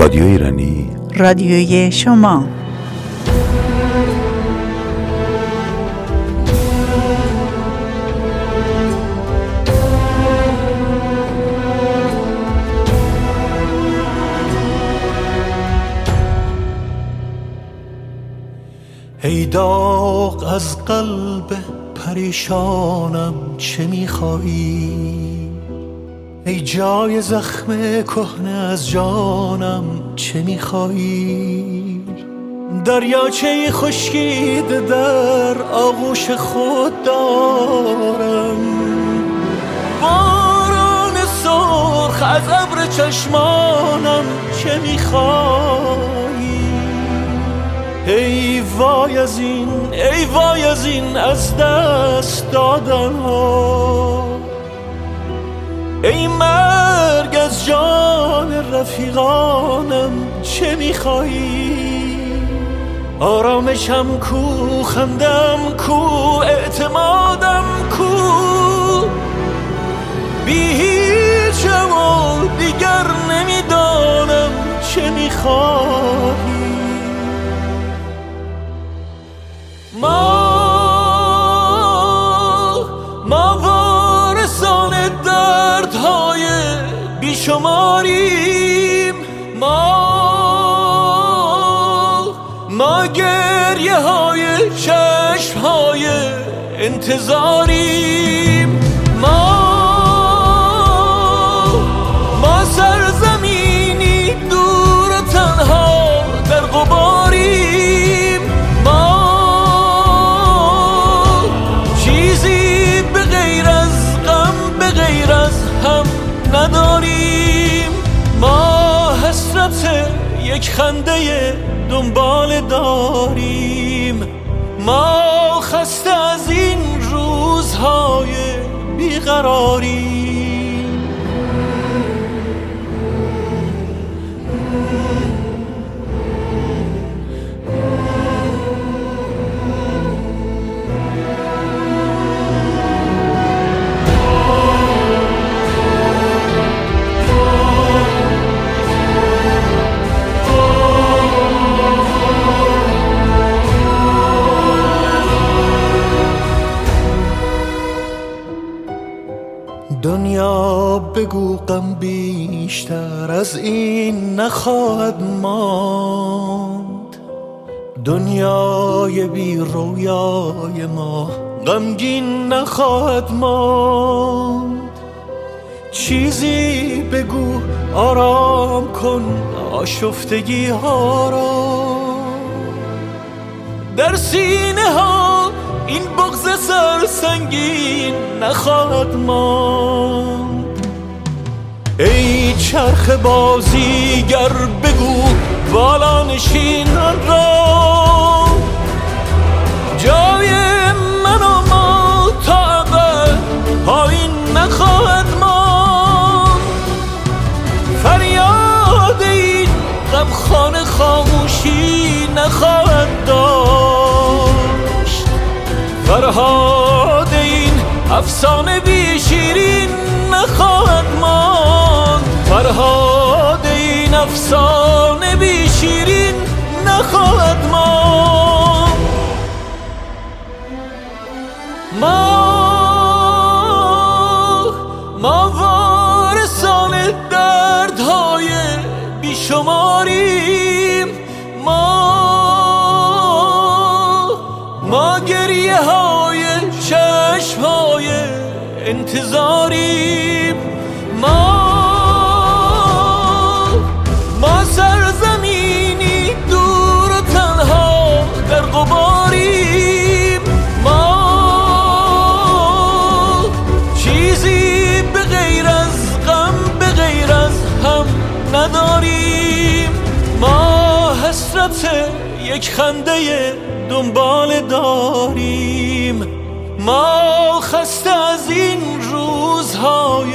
رادیو ایرانی. رادیوی شما. ای داغ از قلب پریشانم چه میخوایی؟ ای جای زخم کهنه از جانم چه میخوایی؟ دریاچه خشکیده در آغوش خود دارم. باران سرخ از ابر چشمانم چه میخوایی؟ ای وای از این ای وای از این از دست دادن ها ای مرگ از جان رفیقانم چه میخوایی آرامشم کو خندم کو اعتمادم کو؟ بی هیچم و دیگر نمی‌دانم چه میخوایی ما بیشماریم ما ما گریه های چشم های انتظاریم. یک خنده دنبال داریم. ما خسته از این روزهای بیقراریم. بگو غم بیشتر از این نخواهد ماند. دنیای بی رویای ما غمگین نخواهد ماند. چیزی بگو آرام کن آشفتگی ها را. در سینه ها این بغز سرسنگین نخواهد ماند. ای چرخ بازیگر بگو بالا نشینان را. جای من و ما تا پایین نخواهد ماند. فریاد این غمخانه خاموشی نخواهد داشت. فرهاد این افسانه افسانه بی شیرین نخواهد ماند. ما ما وارثان دردهای بیشماریم. ما ما گریه های چشم های انتظاریم. یک خنده دنبال داریم. ما خسته از این روزهای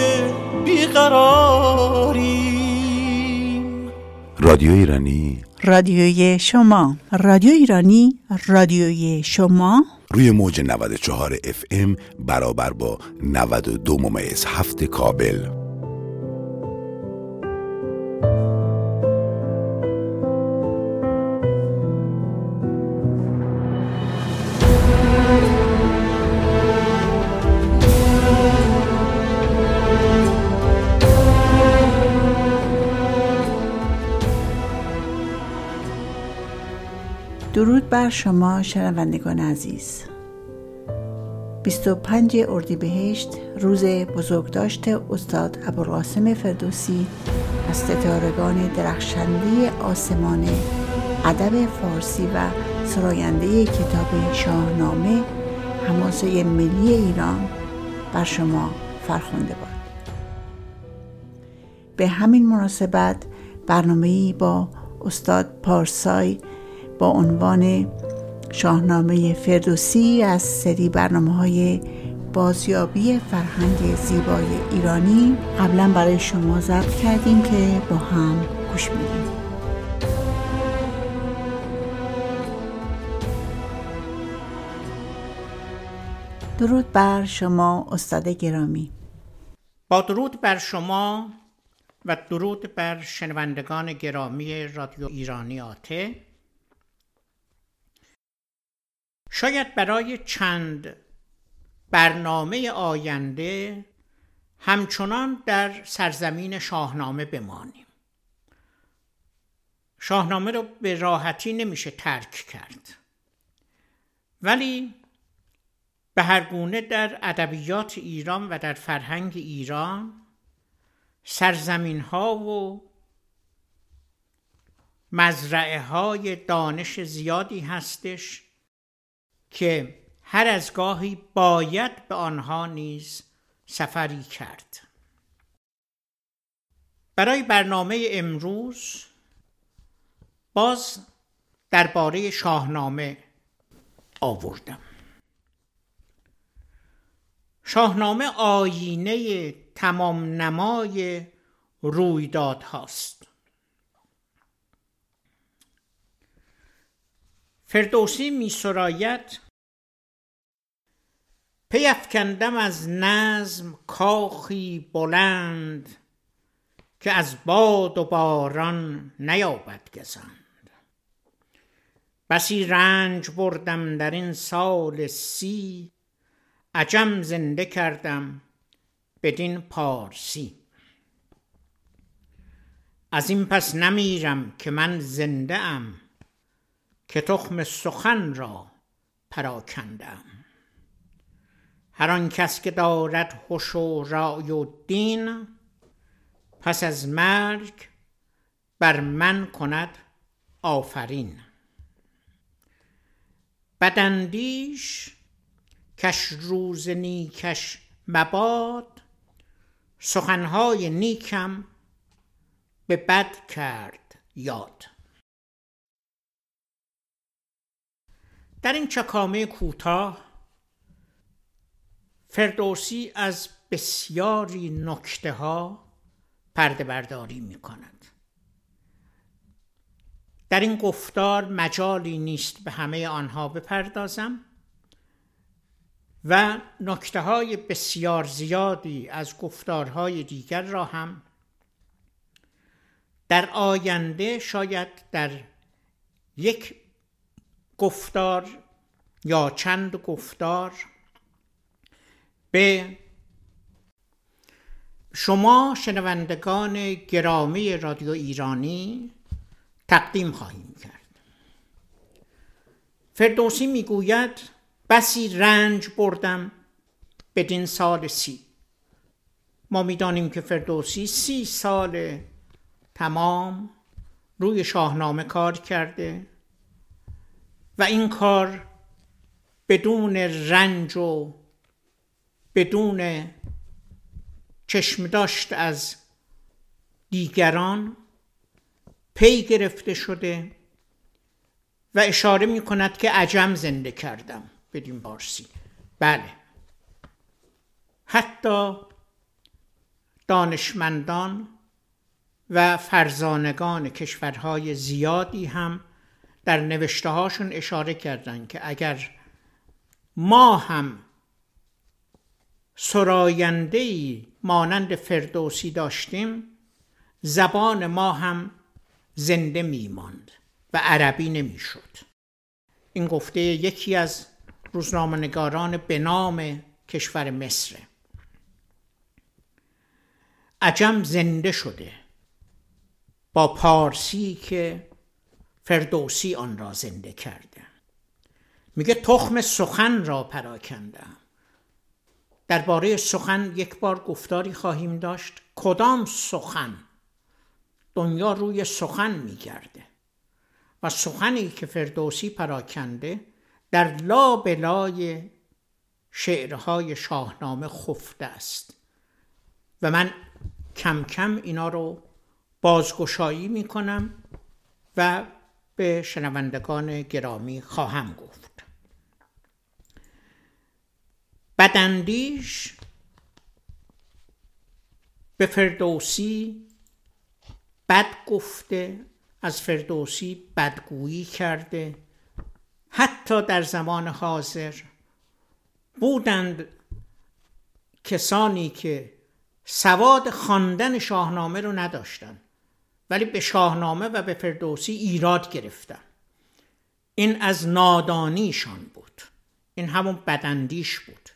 بیقراریم. رادیو ایرانی. رادیوی شما. رادیو ایرانی رادیوی شما. روی موج 94 اف ام برابر با 92 ممیز هفت کابل. درود بر شما شنوندگان عزیز. 25 اردیبهشت روز بزرگداشت استاد ابوالقاسم فردوسی از ستارگان درخشنده آسمان ادب فارسی و سراینده کتاب شاهنامه حماسه ملی ایران بر شما فرخنده باد. به همین مناسبت برنامه با استاد پارسای با عنوان شاهنامه فردوسی از سری برنامه های بازیابی فرهنگ زیبای ایرانی. قبلا برای شما ضبط کردیم که با هم گوش میدیم. درود بر شما استاد گرامی. با درود بر شما و درود بر شنوندگان گرامی رادیو ایرانی آته. شاید برای چند برنامه آینده همچنان در سرزمین شاهنامه بمانیم. شاهنامه رو به راحتی نمیشه ترک کرد. ولی به هر گونه در ادبیات ایران و در فرهنگ ایران سرزمین ها و مزرعه های دانش زیادی هستش که هر از گاهی باید به آنها نیز سفری کرد. برای برنامه امروز باز درباره شاهنامه آوردم. شاهنامه آینه تمام نمای رویداد هاست فردوسی می سراید پیفکندم از نظم کاخی بلند که از باد و باران نیابد گزند. بسی رنج بردم در این سال سی عجم زنده کردم بدین پارسی. از این پس نمیرم که من زنده ام. که تخم سخن را پراکندم. هر آن کس که دارد هوش و رای و دین پس از مرگ بر من کند آفرین. بدندیش کش روز نیکش مباد سخنهای نیکم به بد کرد یاد. در این چکامه کوتاه فردوسی از بسیاری نکته ها پرده برداری می کند در این گفتار مجالی نیست به همه آنها بپردازم و نکته های بسیار زیادی از گفتارهای دیگر را هم در آینده شاید در یک گفتار یا چند گفتار؟ به شما شنوندگان گرامی رادیو ایرانی تقدیم خواهیم کرد. فردوسی می‌گوید بسی رنج بردم بدین سال سی. ما می‌دانیم که فردوسی سی سال تمام روی شاهنامه کار کرده و این کار بدون رنج و بدون چشم داشت از دیگران پی گرفته شده و اشاره می کند که عجم زنده کردم بدین پارسی. بله. حتی دانشمندان و فرزانگان کشورهای زیادی هم در نوشته هاشون اشاره کردند که اگر ما هم سراینده مانند فردوسی داشتیم زبان ما هم زنده میماند و عربی نمی‌شد. این گفته یکی از روزنامهنگاران به نام کشور مصر. عجم زنده شده. با پارسی که فردوسی آن را زنده کرده. میگه تخم سخن را پراکندم. درباره سخن یک بار گفتاری خواهیم داشت. کدام سخن؟ دنیا روی سخن میگرده و سخنی که فردوسی پراکنده در لا بلای شعرهای شاهنامه خفته است. و من کم کم اینا رو بازگشایی می کنم و به شنوندگان گرامی خواهم گفت. بدندیش به فردوسی بد گفته از فردوسی بدگویی کرده. حتی در زمان حاضر بودند کسانی که سواد خواندن شاهنامه رو نداشتند ولی به شاهنامه و به فردوسی ایراد گرفتن. این از نادانیشان بود. این همون بدندیش بود.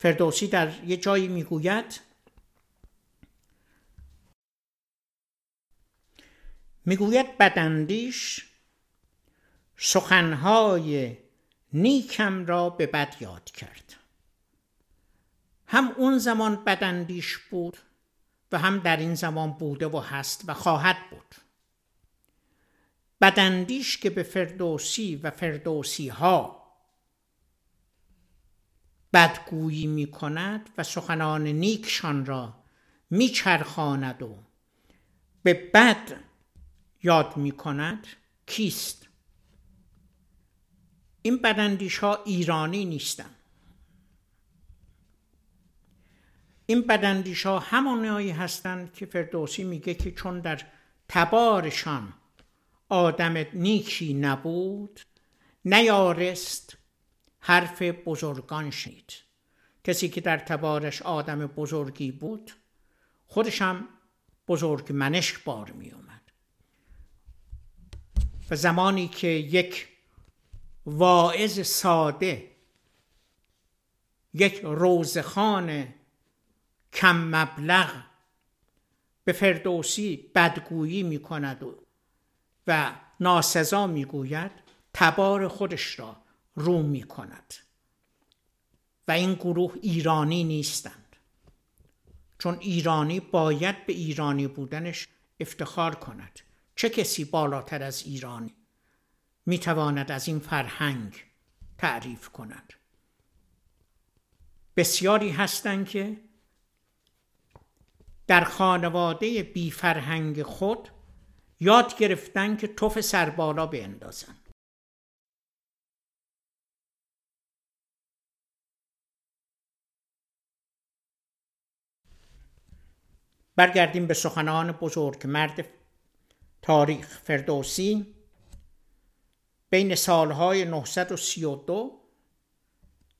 فردوسی در یه جایی می‌گوید می‌گوید بدندیش سخنهای نیکم را به بد یاد کرد. هم اون زمان بدندیش بود و هم در این زمان بوده و هست و خواهد بود. بدندیش که به فردوسی و فردوسی ها بدگویی می کند و سخنان نیکشان را میچرخاند و به بد یاد می کند کیست؟ این بدندیش ها ایرانی نیستند این بدندیش ها همانهایی هستند که فردوسی میگه که چون در تبارشان آدم نیکی نبود نیارست حرف بزرگان شنید. کسی که در تبارش آدم بزرگی بود خودش هم بزرگ منش بار می اومد. و زمانی که یک واعظ ساده یک روزخان کم مبلغ به فردوسی بدگویی می کند و, ناسزا می گوید تبار خودش را رو می کند و این گروه ایرانی نیستند. چون ایرانی باید به ایرانی بودنش افتخار کند. چه کسی بالاتر از ایرانی می تواند از این فرهنگ تعریف کند؟ بسیاری هستند که در خانواده بی فرهنگ خود یاد گرفتن که توف سربالا بیندازن برگردیم به سخنان بزرگ مرد تاریخ فردوسی. بین سالهای 932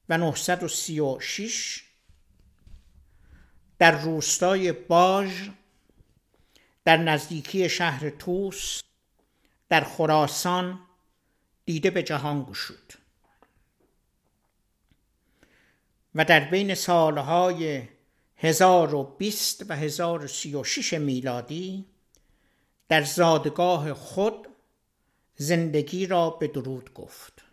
و 936 در روستای باژ در نزدیکی شهر توس در خراسان دیده به جهان گشود. و در بین سالهای 1020 و 1036 میلادی در زادگاه خود زندگی را به درود گفت.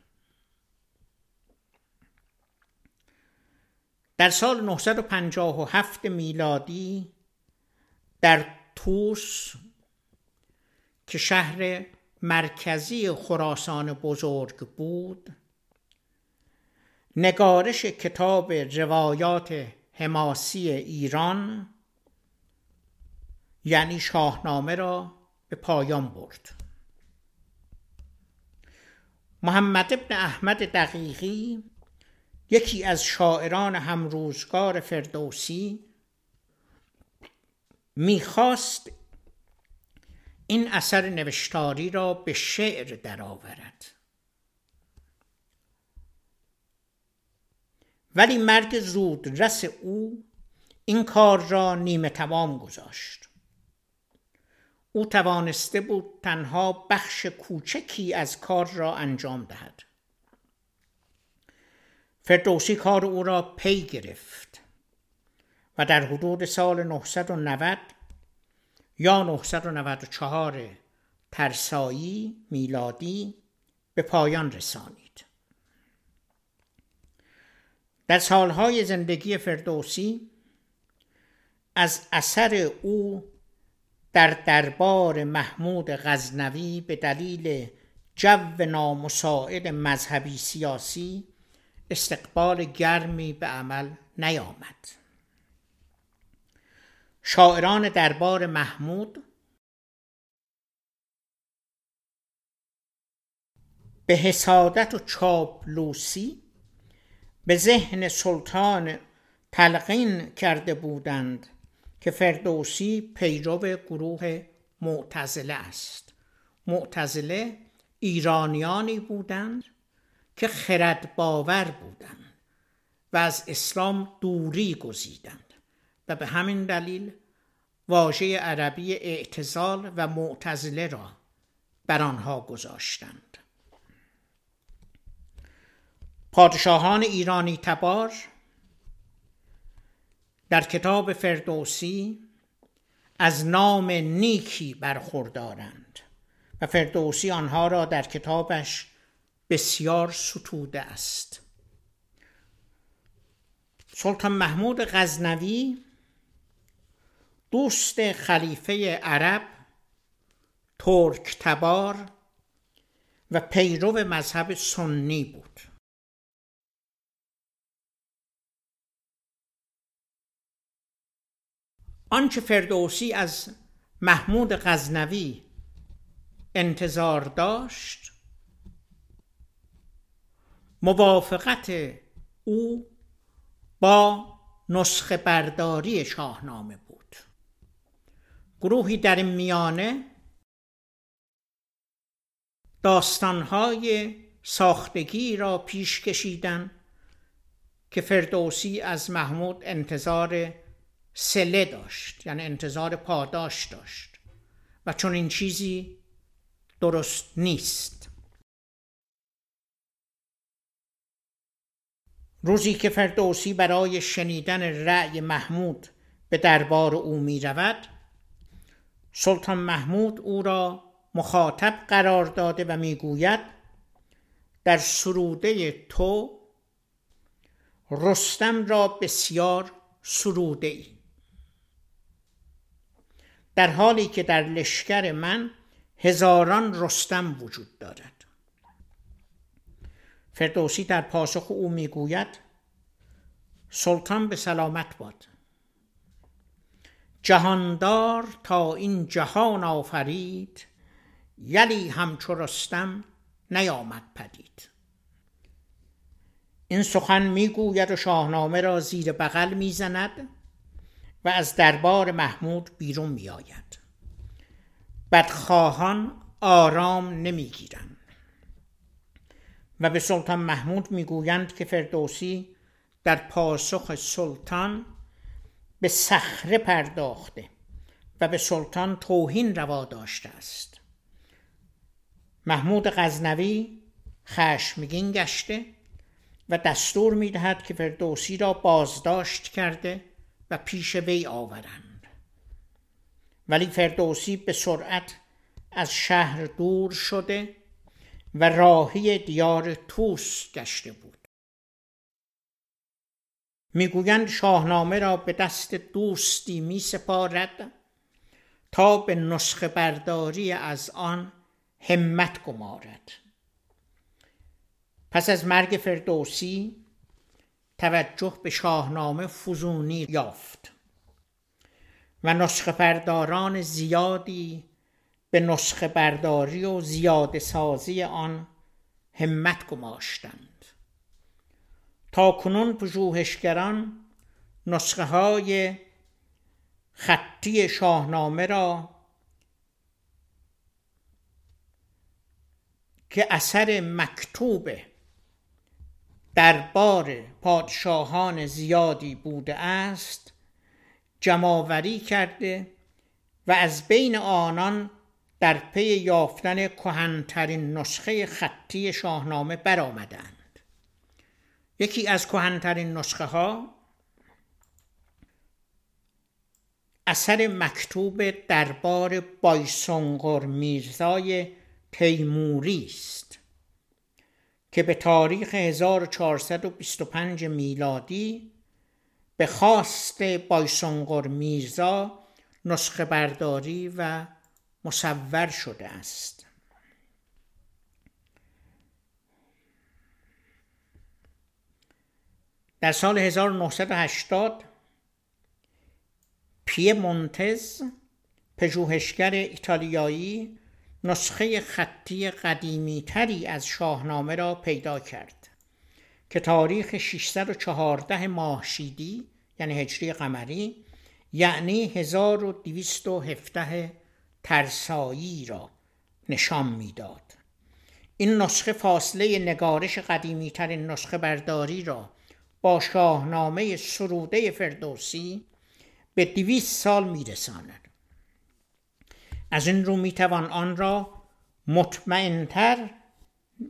در سال 957 میلادی در توس که شهر مرکزی خراسان بزرگ بود نگارش کتاب روایات حماسی ایران یعنی شاهنامه را به پایان برد. محمد ابن احمد دقیقی یکی از شاعران همروزگار فردوسی می‌خواست این اثر نوشتاری را به شعر درآورد. ولی مرگ زود رس او این کار را نیمه تمام گذاشت. او توانسته بود تنها بخش کوچکی از کار را انجام دهد. فردوسی کار او را پی گرفت و در حدود سال 990 یا 994 ترسایی میلادی به پایان رسانید. در سالهای زندگی فردوسی از اثر او در دربار محمود غزنوی به دلیل جو نامساعد مذهبی سیاسی استقبال گرمی به عمل نیامد. شاعران دربار محمود به حسادت و چاپلوسی به ذهن سلطان تلقین کرده بودند که فردوسی پیرو گروه معتزله است. معتزله ایرانیانی بودند که خرد باور بودند و از اسلام دوری گزیدند و به همین دلیل واژه عربی اعتزال و معتزله را بر آنها گذاشتند. پادشاهان ایرانی تبار در کتاب فردوسی از نام نیکی برخوردارند و فردوسی آنها را در کتابش بسیار ستوده است. سلطان محمود غزنوی دوست خلیفه عرب ترک تبار و پیرو مذهب سنی بود. آنچه فردوسی از محمود غزنوی انتظار داشت موافقت او با نسخه برداری شاهنامه بود. گروهی در میانه داستانهای ساختگی را پیش کشیدن که فردوسی از محمود انتظار سله داشت یعنی انتظار پاداش داشت. و چون این چیزی درست نیست. روزی که فردوسی برای شنیدن رأی محمود به دربار او می رود سلطان محمود او را مخاطب قرار داده و می‌گوید در سروده تو رستم را بسیار سروده ای. در حالی که در لشکر من هزاران رستم وجود دارد. فردوسی در پاسخ او می‌گوید سلطان به سلامت باد. جهاندار تا این جهان آفرید یلی همچو رستم نیامد پدید. این سخن می‌گوید و شاهنامه را زیر بغل می‌زند. و از دربار محمود بیرون می آید بدخواهان آرام نمی‌گیرند. و به سلطان محمود می‌گویند که فردوسی در پاسخ سلطان به صخره پرداخته و به سلطان توهین روا داشته است. محمود غزنوی خشمگین گشته و دستور می‌دهد که فردوسی را بازداشت کرده و پیش وی آورند. ولی فردوسی به سرعت از شهر دور شده و راهی دیار توس گشته بود. می‌گویند شاهنامه را به دست دوستی می سپارد تا به نسخه برداری از آن همت گمارد. پس از مرگ فردوسی توجه به شاهنامه فزونی یافت و نسخه برداران زیادی به نسخه برداری و زیاده سازی آن همت گماشتند. تا کنون پژوهشگران نسخه های خطی شاهنامه را که اثر مکتوبه دربار پادشاهان زیادی بوده است جمعآوری کرده و از بین آنان در پی یافتن کهنترین نسخه خطی شاهنامه برآمدند. یکی از کهنترین نسخه ها اثر مکتوب دربار بایسونگور میرزای تیموری است. که به تاریخ 1425 میلادی به خواست بایسونگور میرزا نسخه برداری و مصور شده است. در سال 1980 پی مونتز پژوهشگر ایتالیایی نسخه خطی قدیمی تری از شاهنامه را پیدا کرد که تاریخ 614 ماهشیدی یعنی هجری قمری یعنی 1217 ترسایی را نشان می‌داد. این نسخه فاصله نگارش قدیمی ترین نسخه برداری را با شاهنامه سروده فردوسی به دویست سال میرساند از این رو می‌توان آن را مطمئنتر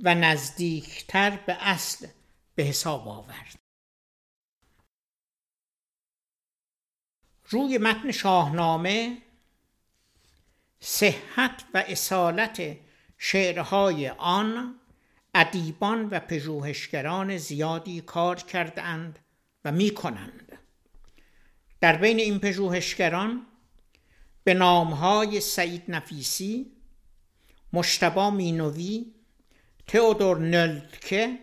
و نزدیکتر به اصل به حساب آورد روی متن شاهنامه صحت و اصالت شعرهای آن ادیبان و پژوهشگران زیادی کار کردند و می کنند. در بین این پژوهشگران به نامهای سعید نفیسی، مشتبا مینوی، تئودور نلدکه،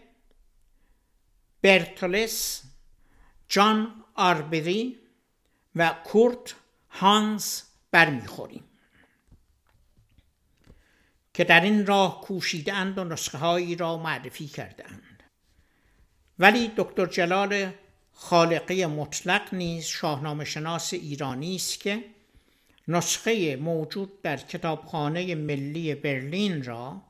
برتلس، جان آربری و کورت هانس برمیخوریم. که در این راه کوشیدند و نسخه هایی را معرفی کردند ولی دکتر جلال خالقی مطلق نیز شاهنامه شناس ایرانی است که نسخه موجود در کتابخانه ملی برلین را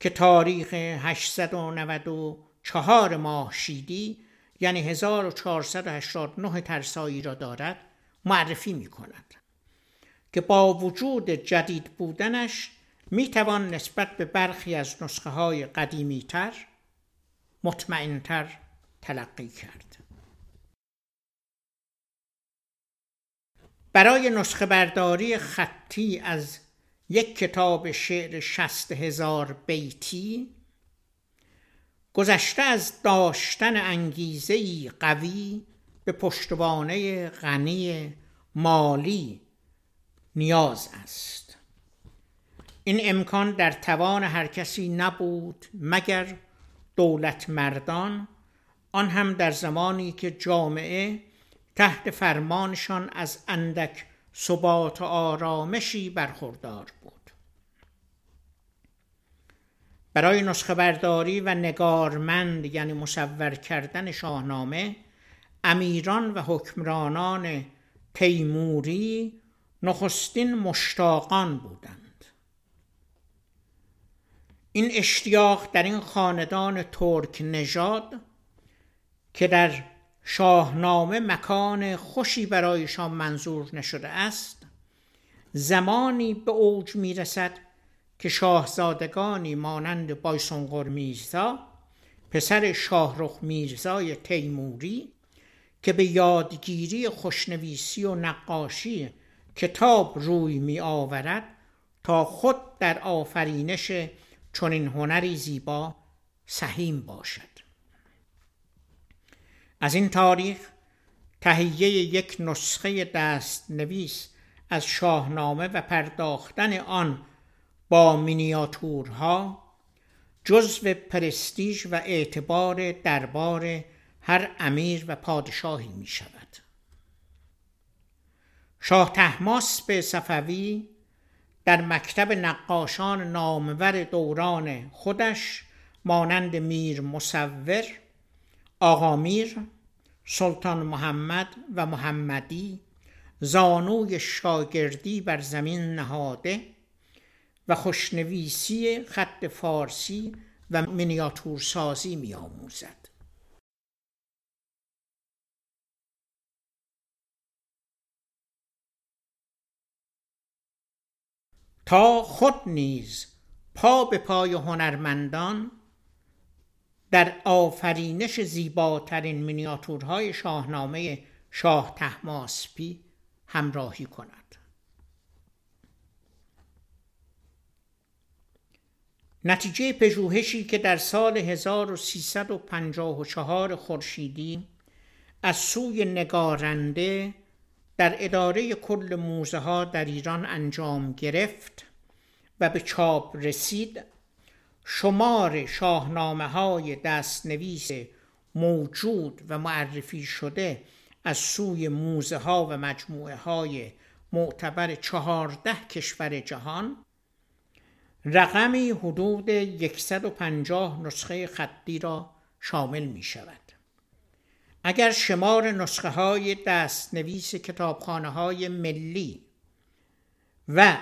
که تاریخ 894 ماه شیدی یعنی 1489 ترسایی را دارد معرفی می کند که با وجود جدید بودنش می توان نسبت به برخی از نسخه های قدیمی تر مطمئن تر تلقی کرد. برای نسخه برداری خطی از یک کتاب شعر شست هزار بیتی گذشته از داشتن انگیزه قوی به پشتوانه غنی مالی نیاز است. این امکان در توان هر کسی نبود مگر دولت مردان آن هم در زمانی که جامعه تحت فرمانشان از اندک ثبات و آرامشی برخوردار بود. برای نسخه برداری و نگارمند یعنی مصور کردن شاهنامه امیران و حکمرانان تیموری نخستین مشتاقان بودند. این اشتیاق در این خاندان ترک نژاد که در شاهنامه مکان خوشی برایشان منظور نشده است. زمانی به اوج می رسد که شاهزادگانی مانند بایسونگور میرزا پسر شاهرخ میرزای تیموری که به یادگیری خوشنویسی و نقاشی کتاب روی می آورد تا خود در آفرینش چون این هنری زیبا سهیم باشد. از این تاریخ تهیه یک نسخه دست نویس از شاهنامه و پرداختن آن با مینیاتورها جزو پرستیژ و اعتبار دربار هر امیر و پادشاهی می شود. شاه تحماس به صفوی در مکتب نقاشان نامور دوران خودش مانند میر مصور، آقا میر، سلطان محمد و محمدی زانوی شاگردی بر زمین نهاده و خوشنویسی خط فارسی و مینیاتورسازی می آموزد. تا خود نیز پا به پای هنرمندان در آفرینش زیباترین مینیاتورهای شاهنامه شاه تحماسپی همراهی کند. نتیجه پژوهشی که در سال 1354 خورشیدی از سوی نگارنده در اداره کل موزه ها در ایران انجام گرفت و به چاپ رسید شمار شاهنامه های دستنویس موجود و معرفی شده از سوی موزه ها و مجموعه های معتبر چهارده کشور جهان رقمی حدود 150 نسخه خطی را شامل می شود. اگر شمار نسخه های دست نویس کتابخانه های ملی و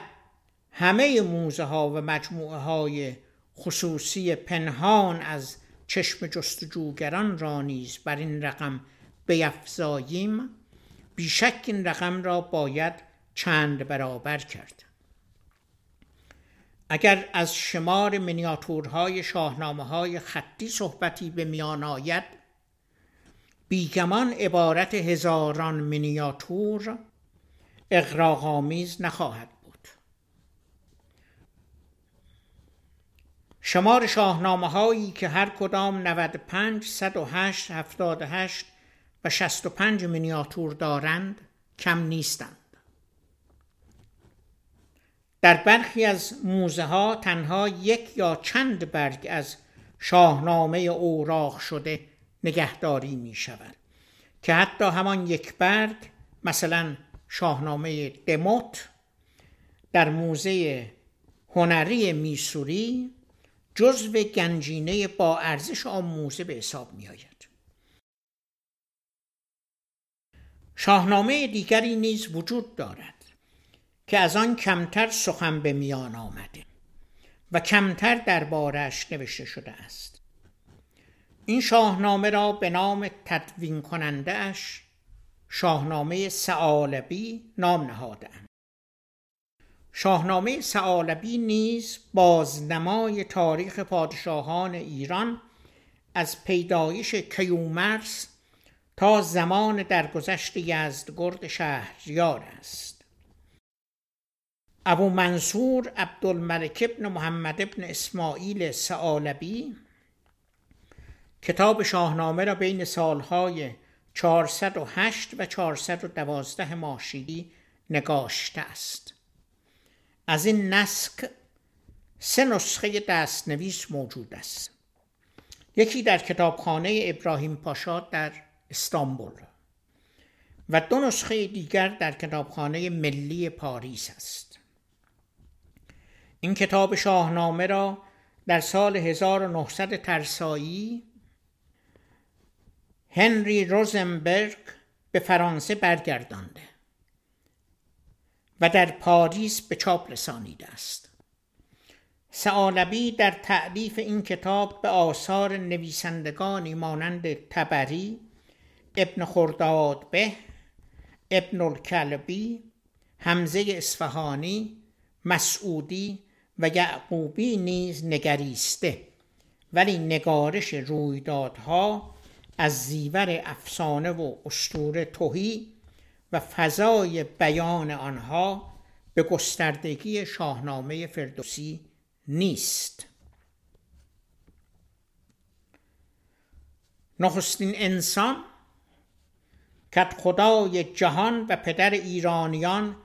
همه موزه ها و مجموعه های خصوصی پنهان از چشم جستجوگران را نیز بر این رقم بیفزاییم بیشک این رقم را باید چند برابر کرد. اگر از شمار منیاتورهای شاهنامه های خطی صحبتی به میان آید بیگمان عبارت هزاران منیاتور اقراغامیز نخواهد بود شمار شاهنامه هایی که هر کدام 95 108 78 و 65 منیاتور دارند کم نیستند. در برخی از موزه ها تنها یک یا چند برگ از شاهنامه اوراق شده نگهداری می شود که حتی همان یک برگ مثلا شاهنامه دموت در موزه هنری میسوری جزو گنجینه با ارزش آن موزه به حساب می آید. شاهنامه دیگری نیز وجود دارد که از آن کمتر سخن به میان آمده و کمتر دربارش نوشته شده است این شاهنامه را به نام تدوین کننده اش شاهنامه سعالبی نام نهادند شاهنامه سعالبی نیز بازنمای تاریخ پادشاهان ایران از پیدایش کیومرس تا زمان درگذشت یزدگرد شهریار است. ابو منصور عبدالملک ابن محمد ابن اسماعیل سعالبی کتاب شاهنامه را بین سالهای 408 و 412 ماشیدی نگاشته است. از این نسک سه نسخه دستنویس موجود است. یکی در کتابخانه ابراهیم پاشا در استانبول و دو نسخه دیگر در کتابخانه ملی پاریس است. این کتاب شاهنامه را در سال 1900 ترسایی هنری روزنبرگ به فرانسه برگردانده. و در پاریس به چاپ رسانیده است. سعالبی در تعلیف این کتاب به آثار نویسندگانی مانند تبری ابن خرداد به ابن الکلبی حمزه اصفهانی مسعودی و یعقوبی نیز نگریسته ولی نگارش رویدادها از زیور افسانه و اسطوره توهی و فضای بیان آنها به گستردگی شاهنامه فردوسی نیست. نخستین انسان کت خدای جهان و پدر ایرانیان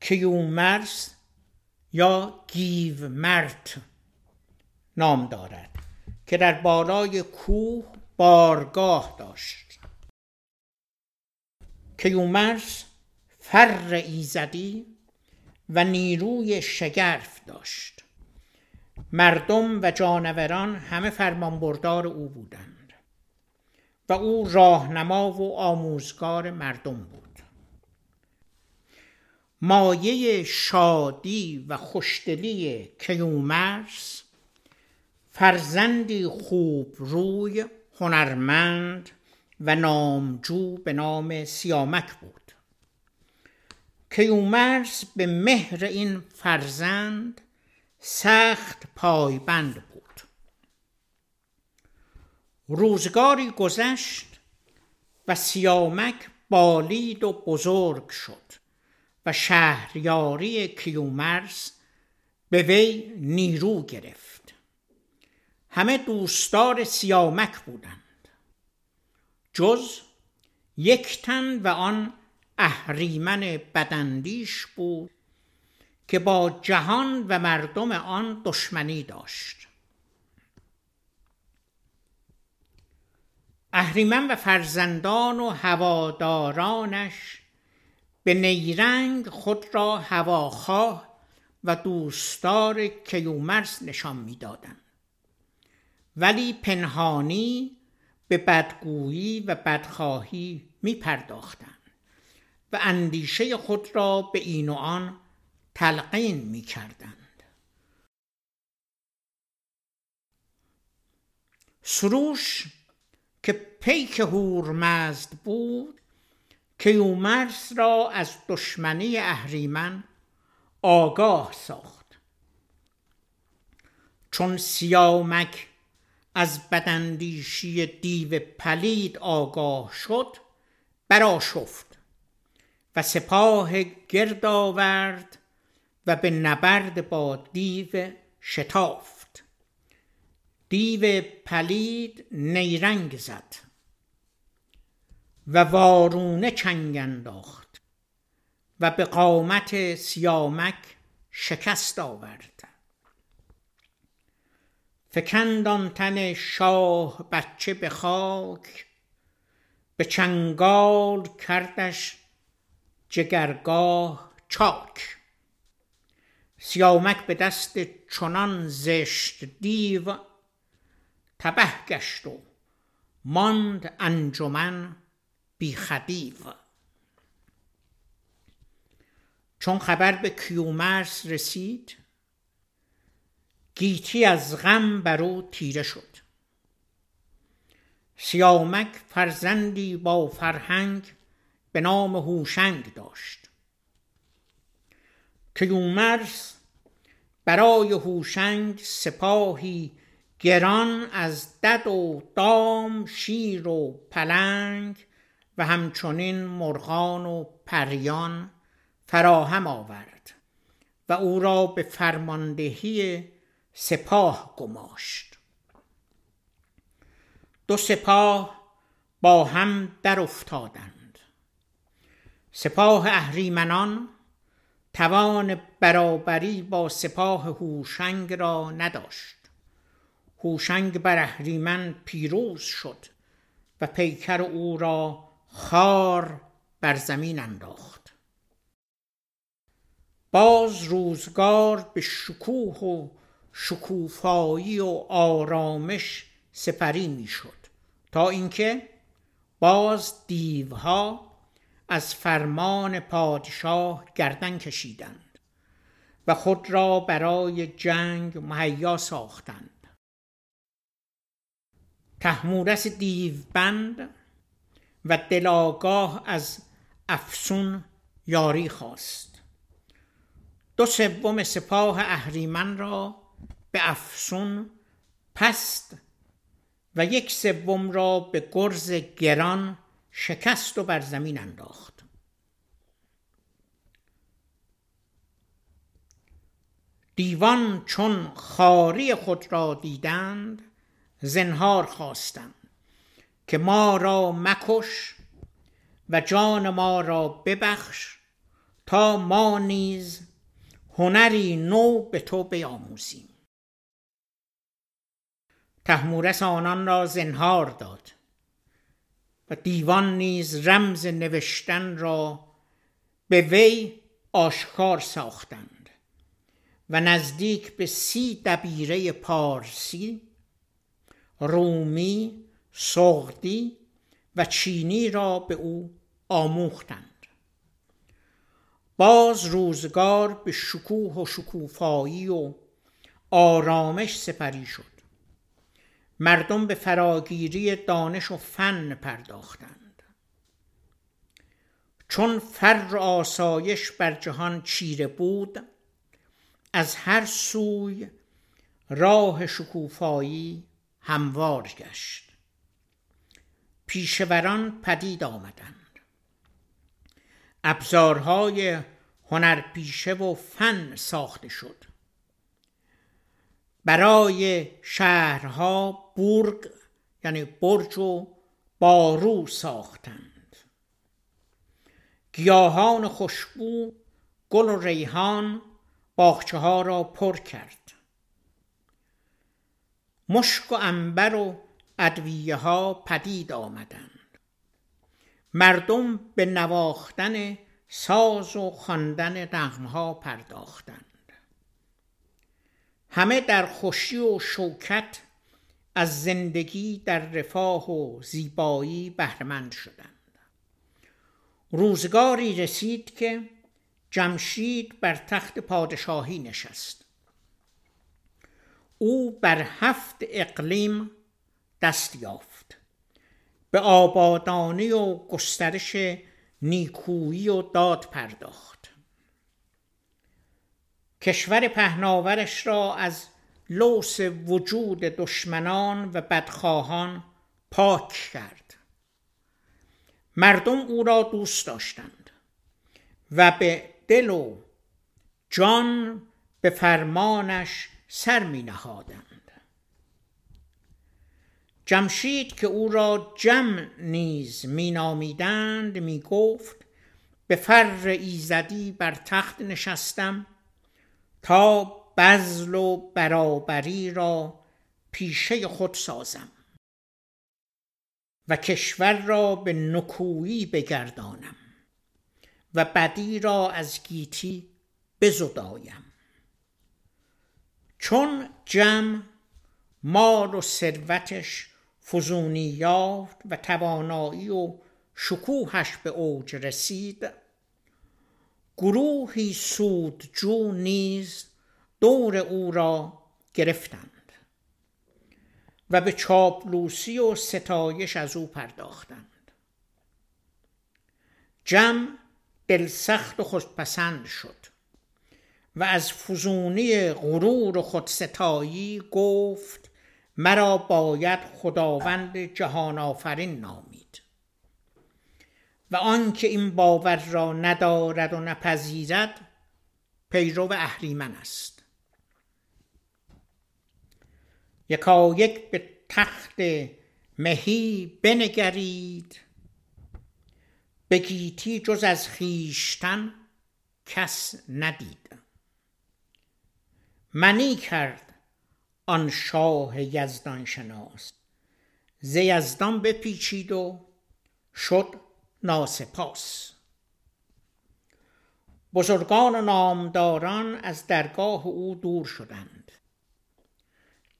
کیومرس یا گیو مرت نام دارد که در بالای کوه بارگاه داشت. کیومرس فر ایزدی و نیروی شگرف داشت. مردم و جانوران همه فرمانبردار او بودند و او راهنما و آموزگار مردم بود. مایه شادی و خوشدلی کیومرس فرزندی خوب روی هنرمند و نامجو به نام سیامک بود. کیومرس به مهر این فرزند سخت پایبند بود. روزگاری گذشت و سیامک بالید و بزرگ شد و شهریاری کیومرس به وی نیرو گرفت. همه دوستدار سیامک بودند. جز یک تن و آن اهریمن بدندیش بود که با جهان و مردم آن دشمنی داشت. اهریمن و فرزندان و هوادارانش به نیرنگ خود را هواخواه و دوستدار کیومرس نشان می‌دادند. ولی پنهانی به بدگویی و بدخواهی می پرداختند و اندیشه خود را به این و آن تلقین می کردند. سروش که پیک هورمزد بود کیومرس را از دشمنی اهریمن آگاه ساخت چون سیامک از بدندیشی دیو پلید آگاه شد براشفت و سپاه گرد آورد و به نبرد با دیو شتافت. دیو پلید نیرنگ زد و وارونه چنگ انداخت و به قامت سیامک شکست آورد. فکندان تن شاه بچه به خاک به چنگال کردش جگرگاه چاک. سیامک به دست چنان زشت دیو تبه گشت و ماند انجمن بی چون خبر به کیومرس رسید گیتی از غم بر او تیره شد. سیامک فرزندی با فرهنگ به نام هوشنگ داشت. کیومرس برای هوشنگ سپاهی گران از دد و دام شیر و پلنگ و همچنین مرغان و پریان فراهم آورد و او را به فرماندهی سپاه گماشت. دو سپاه با هم در افتادند. سپاه اهریمنان توان برابری با سپاه هوشنگ را نداشت. هوشنگ بر اهریمن پیروز شد و پیکر او را خار بر زمین انداخت. باز روزگار به شکوه و شکوفایی و آرامش سپری می‌شد. تا اینکه باز دیوها از فرمان پادشاه گردن کشیدند و خود را برای جنگ مهیا ساختند. تحمورس دیوبند و دلاگاه از افسون یاری خواست. دو سوم سپاه اهریمن را به افسون پست و یک سوم را به گرز گران شکست و بر زمین انداخت. دیوان چون خاری خود را دیدند زنهار خواستند که ما را مکش و جان ما را ببخش تا ما نیز هنری نو به تو بیاموزیم. تحمورس آنان را زنهار داد و دیوان نیز رمز نوشتن را به وی آشکار ساختند و نزدیک به سی دبیره پارسی رومی سغدی و چینی را به او آموختند. باز روزگار به شکوه و شکوفایی و آرامش سپری شد. مردم به فراگیری دانش و فن پرداختند. چون فر آسایش بر جهان چیره بود از هر سوی راه شکوفایی هموار گشت. پیشوران پدید آمدند. ابزارهای هنرپیشه و فن ساخته شد. برای شهرها بورگ یعنی برج و بارو ساختند. گیاهان خوشبو گل و ریحان باخچه ها را پر کرد. مشک و انبر و ادویه ها پدید آمدند. مردم به نواختن ساز و خواندن نغمه پرداختند. همه در خوشی و شوکت از زندگی در رفاه و زیبایی بهرمند شدند. روزگاری رسید که جمشید بر تخت پادشاهی نشست. او بر هفت اقلیم دست یافت. به آبادانی و گسترش نیکویی و داد پرداخت. کشور پهناورش را از لوس وجود دشمنان و بدخواهان پاک کرد. مردم او را دوست داشتند و به دل و جان به فرمانش سر می نهادند جمشید که او را جمع نیز می نامیدند می گفت به فر ایزدی بر تخت نشستم تا بزل و برابری را پیشه خود سازم و کشور را به نکویی بگردانم و بدی را از گیتی بزدایم. چون جمع مال و ثروتش فزونی یافت و توانایی و شکوهش به اوج رسید گروهی سودجو نیز دور او را گرفتند و به چاپلوسی و ستایش از او پرداختند. جمع دلسخت و خودپسند شد و از فزونی غرور و خودستایی گفت مرا باید خداوند جهان آفرین نامید. و آنکه این باور را ندارد و نپذیرد پیرو اهریمن است. یکا یک به تخت مهی بنگرید. به گیتی جز از خیشتن کس ندید. منی کرد آن شاه یزدان شناس. ز یزدان بپیچید و شد ناسپاس بزرگان و نامداران از درگاه او دور شدند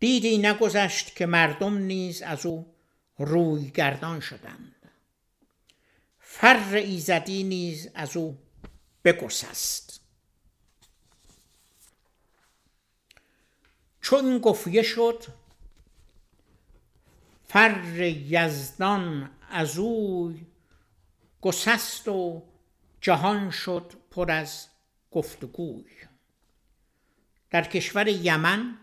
دیدی نگذشت که مردم نیز از او روی گردان شدند فر ایزدی نیز از او بگسست چون گفیه شد فر یزدان از او گسست و جهان شد پر از گفتگوی در کشور یمن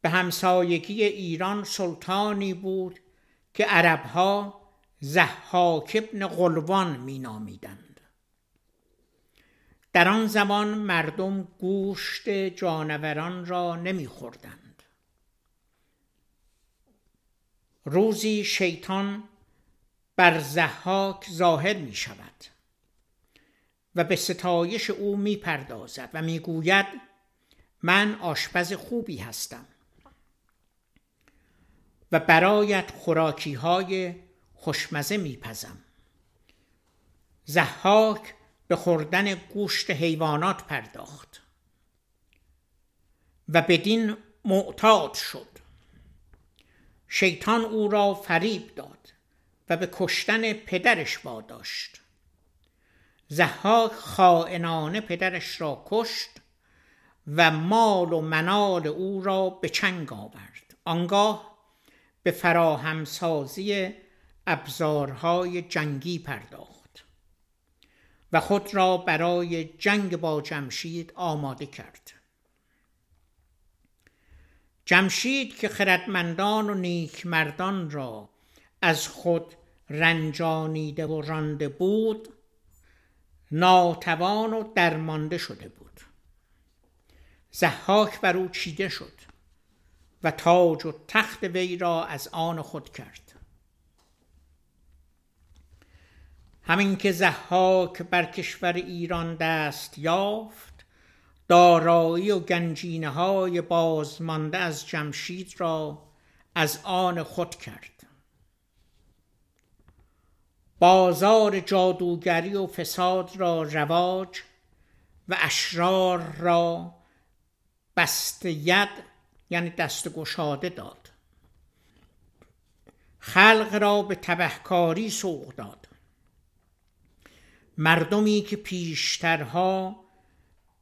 به همسایگی ایران سلطانی بود که عربها زحاک ابن قلوان می نامیدند. در آن زمان مردم گوشت جانوران را نمی خوردند. روزی شیطان بر زحاک ظاهر می شود و به ستایش او می پردازد و می گوید من آشپز خوبی هستم و برایت خوراکی های خوشمزه میپزم زحاک به خوردن گوشت حیوانات پرداخت و بدین معتاد شد. شیطان او را فریب داد. و به کشتن پدرش واداشت. زحاک خائنانه پدرش را کشت و مال و منال او را به چنگ آورد. آنگاه به فراهمسازی ابزارهای جنگی پرداخت و خود را برای جنگ با جمشید آماده کرد. جمشید که خردمندان و نیکمردان را از خود رنجانیده و رانده بود ناتوان و درمانده شده بود. زحاک بر او چیده شد و تاج و تخت وی را از آن خود کرد. همین که زحاک بر کشور ایران دست یافت دارایی و گنجینه های بازمانده از جمشید را از آن خود کرد. بازار جادوگری و فساد را رواج و اشرار را بست ید یعنی دست گشاده داد. خلق را به تبهکاری سوق داد. مردمی که پیشترها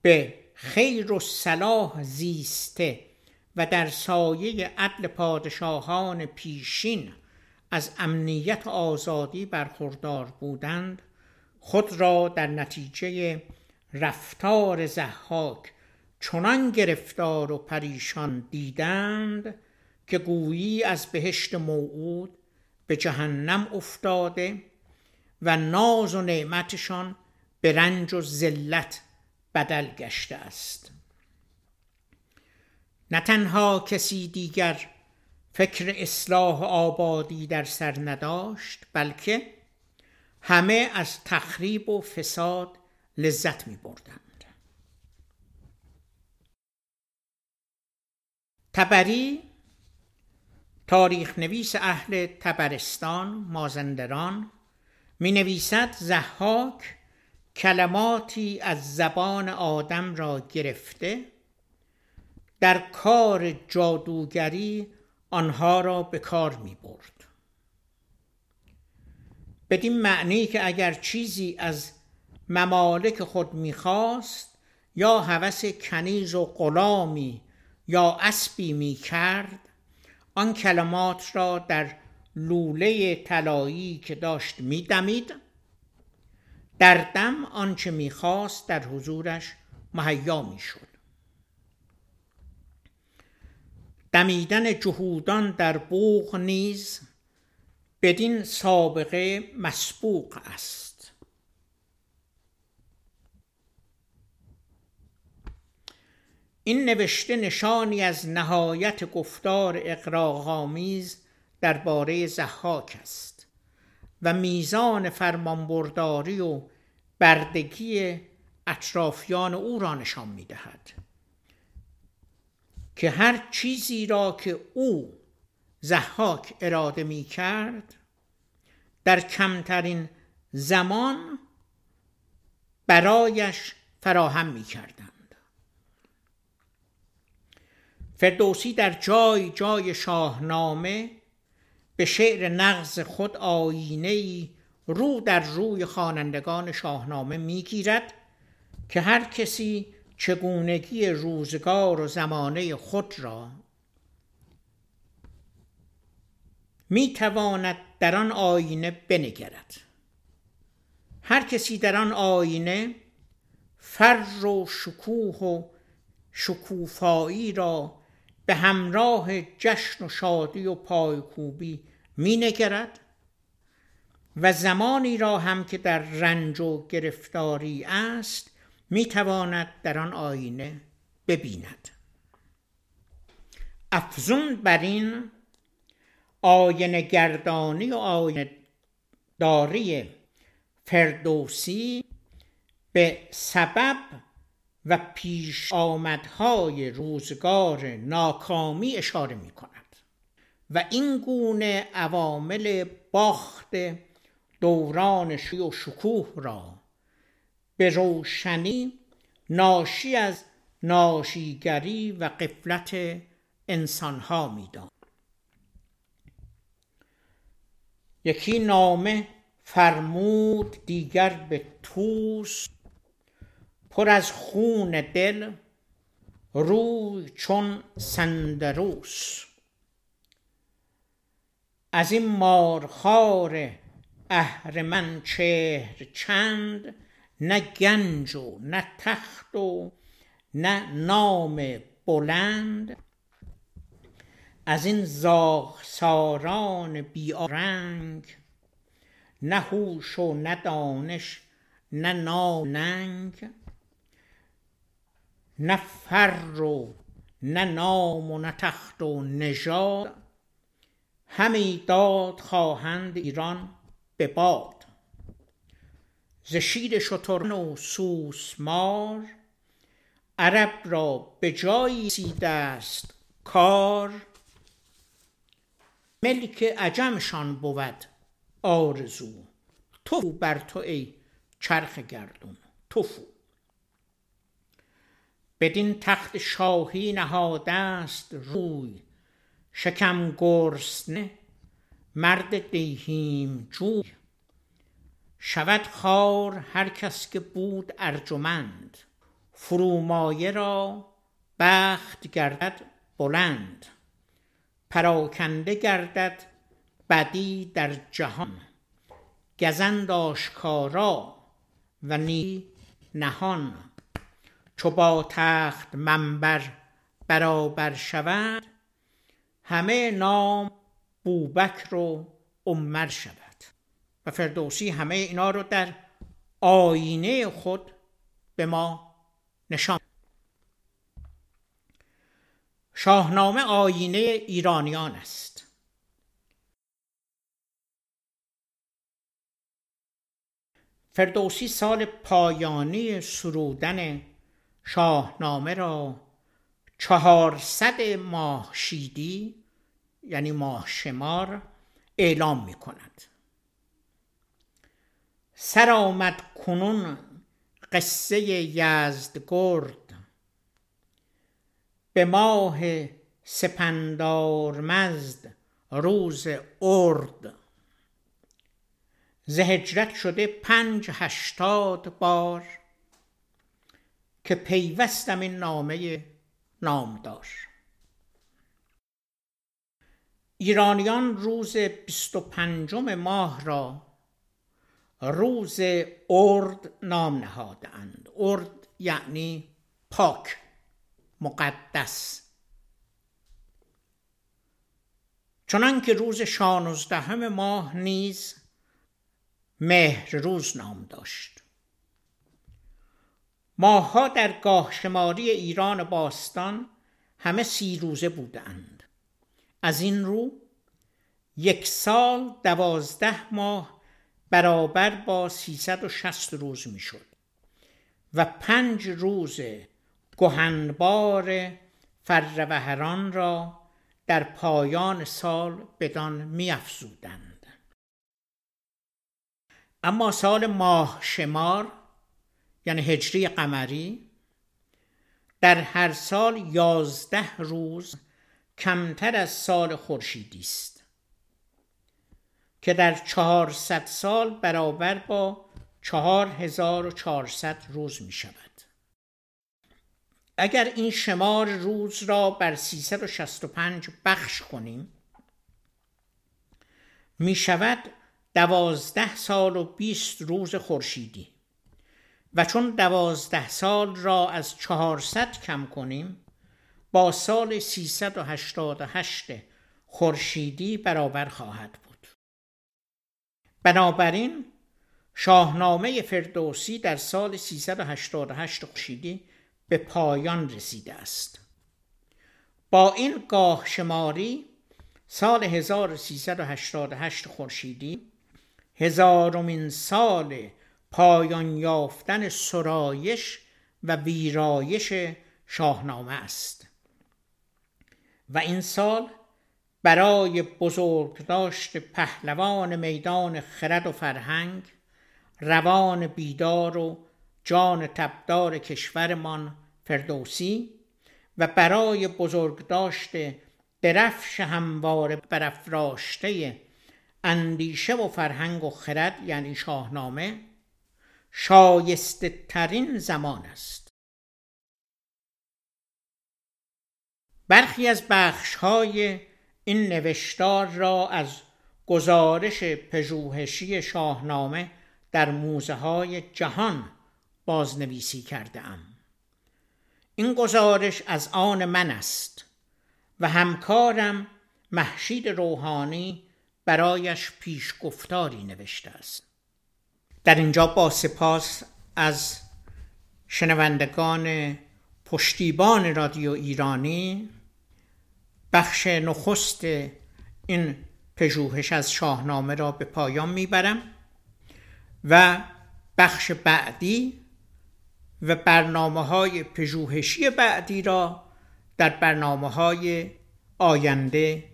به خیر و صلاح زیسته و در سایه عدل پادشاهان پیشین از امنیت و آزادی برخوردار بودند خود را در نتیجه رفتار زحاک چنان گرفتار و پریشان دیدند که گویی از بهشت موعود به جهنم افتاده و ناز و نعمتشان به رنج و ذلت بدل گشته است. نه تنها کسی دیگر فکر اصلاح آبادی در سر نداشت بلکه همه از تخریب و فساد لذت می بردند تبری تاریخ نویس اهل تبرستان مازندران می نویسد زحاک کلماتی از زبان آدم را گرفته در کار جادوگری آنها را به کار می برد. بدین معنی که اگر چیزی از ممالک خود می‌خواست یا هوس کنیز و غلامی یا اسبی می کرد آن کلمات را در لوله طلایی که داشت میدمید در دم آنچه می‌خواست در حضورش مهیا می‌شد دمیدن جهودان در بوغ نیز بدین سابقه مسبوق است. این نوشته نشانی از نهایت گفتار اقراغامیز درباره زحاک است و میزان فرمانبرداری و بردگی اطرافیان او را نشان می‌دهد. که هر چیزی را که او زحاک اراده می کرد در کمترین زمان برایش فراهم می کردند. فردوسی در جای جای شاهنامه به شعر نغز خود آینه رو در روی خوانندگان شاهنامه می‌گیرد که هر کسی چگونگی روزگار و زمانه خود را می تواند در آن آینه بنگرد. هر کسی در آن آینه فر و شکوه و شکوفایی را به همراه جشن و شادی و پایکوبی می نگرد و زمانی را هم که در رنج و گرفتاری است می تواند در آن آینه ببیند. افزون بر این آینه گردانی و آینه داری فردوسی به سبب و پیش آمدهای روزگار ناکامی اشاره می کند و این گونه عوامل باخت دوران شی و شکوه را به روشنی ناشی از ناشیگری و قفلت انسانها میدان. یکی نامه فرمود دیگر به توس پر از خون دل روی چون سندروس. از این مارخار اهرمن چهر چند نه گنج و نه تخت و نه نام بلند. از این زاغساران بی رنگ نه هوش و نه دانش نه ناننگ نه فر و نه نام و نه تخت و نژاد همی داد خواهند ایران به باد. ز شیر شتران و سوسمار عرب را به جایی سیده است کار. ملک عجمشان بود آرزو. تو بر تو ای چرخ گردون توفو بدین تخت شاهی نهاده است روی شکم گرسنه مرد دیهیم جوی. شود خوار هر کس که بود ارجمند. فرومایه را بخت گردد بلند. پراکنده گردد بدی در جهان. گزند آشکارا و نی نهان. چو با تخت منبر برابر شود همه نام بوبکر و عمر شود. و فردوسی همه اینا رو در آینه خود به ما نشان شاهنامه آینه ایرانیان است. فردوسی سال پایانی سرودن شاهنامه را چهارصد ماه شیدی یعنی ماه شمار اعلام می کند سر آمد کنون قصه یزدگرد. به ماه سپندار مزد روز ارد. ز هجرت شده پنج هشتاد بار که پیوستم این نامه نامدار. ایرانیان روز بیست و پنجم ماه را روز ارد نام نهادند ارد یعنی پاک مقدس. چنان که روز شانزدهم ماه نیز مهر روز نام داشت. ماهها در گاه شماری ایران باستان همه سی روزه بودند از این رو یک سال دوازده ماه برابر با 360 روز می‌شد و پنج روز گهنبار فروهران را در پایان سال بدان میافزودند. اما سال ماه شمار یعنی هجری قمری در هر سال یازده روز کمتر از سال خورشیدی است. که در چهارصد سال برابر با چهار هزار و چهارصد روز می شود اگر این شمار روز را بر 365 بخش کنیم می شود دوازده سال و بیست روز خورشیدی. و چون دوازده سال را از چهارصد کم کنیم با سال 388 خورشیدی برابر خواهد بود. بنابراین شاهنامه فردوسی در سال 388 خورشیدی به پایان رسیده است. با این گاه شماری سال 1388 خورشیدی هزارمین سال پایان یافتن سرایش و ویرایش شاهنامه است. و این سال برای بزرگداشت پهلوان میدان خرد و فرهنگ روان بیدار و جان تبدار کشورمان فردوسی و برای بزرگداشت درفش هموار برافراشته اندیشه و فرهنگ و خرد یعنی شاهنامه شایسته ترین زمان است. برخی از بخش های این نوشتار را از گزارش پژوهشی شاهنامه در موزه های جهان بازنویسی کرده ام. این گزارش از آن من است و همکارم محشید روحانی برایش پیشگفتاری نوشته است در اینجا با سپاس از شنوندگان پشتیبان رادیو ایرانی بخش نخست این پژوهش از شاهنامه را به پایان می‌برم و بخش بعدی و برنامه های پژوهشی بعدی را در برنامه های آینده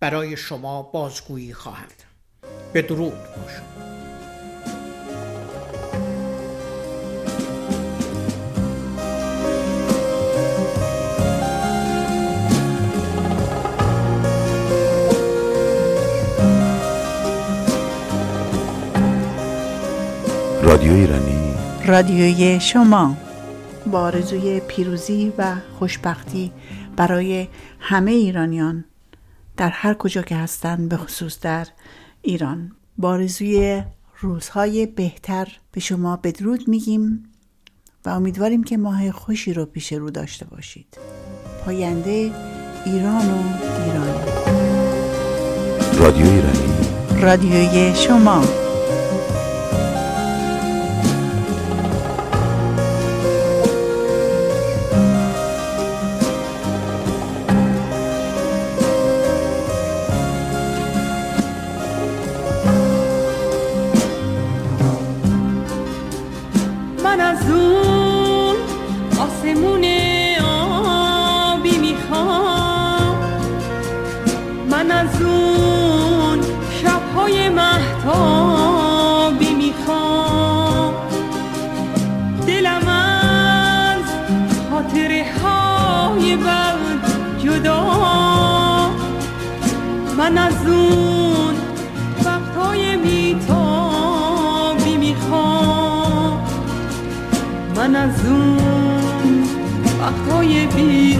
برای شما بازگویی خواهم به درود باشد رادیو ایرانی رادیوی شما. با آرزوی پیروزی و خوشبختی برای همه ایرانیان در هر کجا که هستند به خصوص در ایران. با آرزوی روزهای بهتر به شما بدرود میگیم و امیدواریم که ماه خوشی رو پیش رو داشته باشید. پاینده ایران و ایران. رادیو ایرانی رادیوی شما. های بی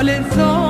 soledad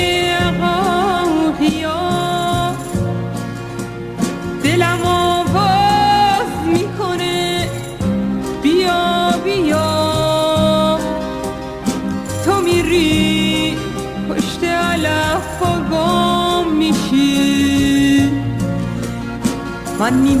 만민